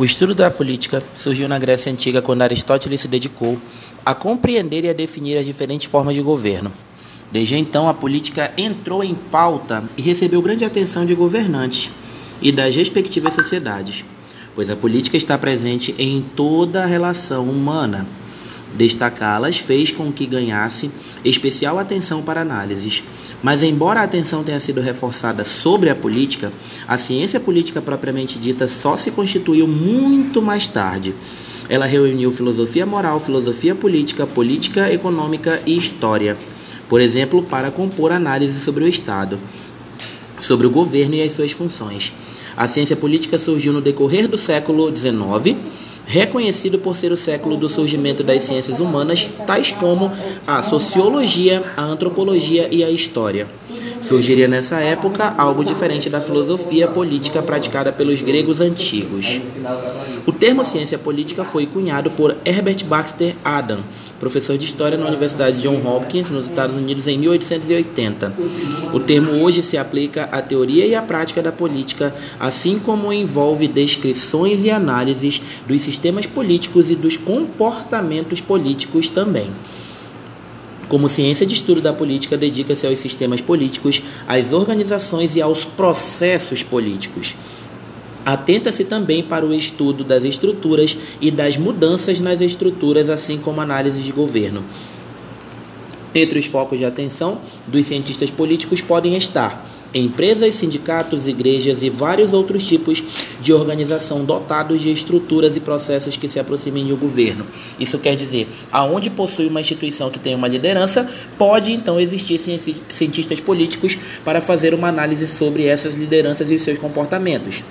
O estudo da política surgiu na Grécia Antiga quando Aristóteles se dedicou a compreender e a definir as diferentes formas de governo. Desde então, a política entrou em pauta e recebeu grande atenção de governantes e das respectivas sociedades, pois a política está presente em toda a relação humana Destacá-las fez com que ganhasse especial atenção para análises. Mas, embora a atenção tenha sido reforçada sobre a política, a ciência política propriamente dita só se constituiu muito mais tarde. Ela reuniu filosofia moral, filosofia política, política econômica e história, por exemplo, para compor análise sobre o Estado, sobre o governo e as suas funções. A ciência política surgiu no decorrer do século XIX reconhecido por ser o século do surgimento das ciências humanas, tais como a sociologia, a antropologia e a história. Surgiria nessa época algo diferente da filosofia política praticada pelos gregos antigos. O termo ciência política foi cunhado por Herbert Baxter Adam, professor de história na Universidade John Hopkins, nos Estados Unidos, em 1880. O termo hoje se aplica à teoria e à prática da política, assim como envolve descrições e análises dos sistemas políticos e dos comportamentos políticos também. Como ciência de estudo da política, dedica-se aos sistemas políticos, às organizações e aos processos políticos. Atenta-se também para o estudo das estruturas e das mudanças nas estruturas, assim como análise de governo. Entre os focos de atenção dos cientistas políticos podem estar empresas, sindicatos, igrejas e vários outros tipos de organização dotados de estruturas e processos que se aproximem do governo. Isso quer dizer, aonde possui uma instituição que tem uma liderança, pode então existir cientistas políticos para fazer uma análise sobre essas lideranças e os seus comportamentos.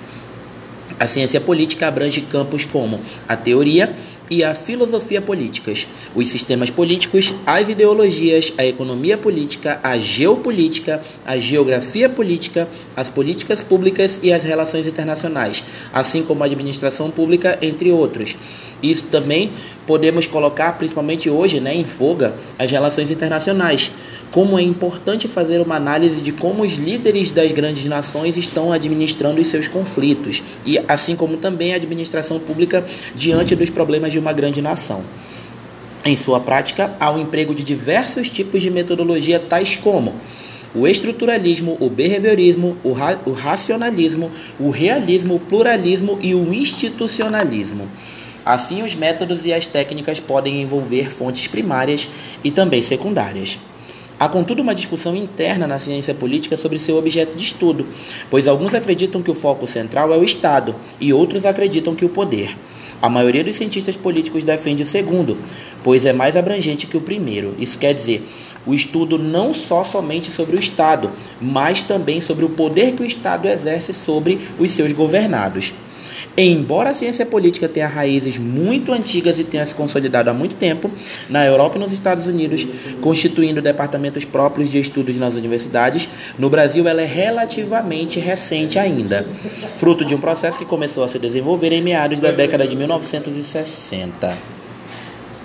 A ciência política abrange campos como a teoria, e a filosofia políticas, os sistemas políticos, as ideologias, a economia política, a geopolítica, a geografia política, as políticas públicas e as relações internacionais, assim como a administração pública, entre outros. Isso também podemos colocar, principalmente hoje, né, em voga, as relações internacionais. Como é importante fazer uma análise de como os líderes das grandes nações estão administrando os seus conflitos, e assim como também a administração pública diante dos problemas de uma grande nação. Em sua prática, há o emprego de diversos tipos de metodologia, tais como o estruturalismo, o behaviorismo, o, ra o racionalismo, o realismo, o pluralismo e o institucionalismo. Assim, os métodos e as técnicas podem envolver fontes primárias e também secundárias. Há, contudo, uma discussão interna na ciência política sobre seu objeto de estudo, pois alguns acreditam que o foco central é o Estado e outros acreditam que o poder. A maioria dos cientistas políticos defende o segundo, pois é mais abrangente que o primeiro. Isso quer dizer, o estudo não só somente sobre o Estado, mas também sobre o poder que o Estado exerce sobre os seus governados. Embora a ciência política tenha raízes muito antigas e tenha se consolidado há muito tempo, na Europa e nos Estados Unidos, constituindo departamentos próprios de estudos nas universidades, no Brasil ela é relativamente recente ainda, fruto de um processo que começou a se desenvolver em meados da década de 1960.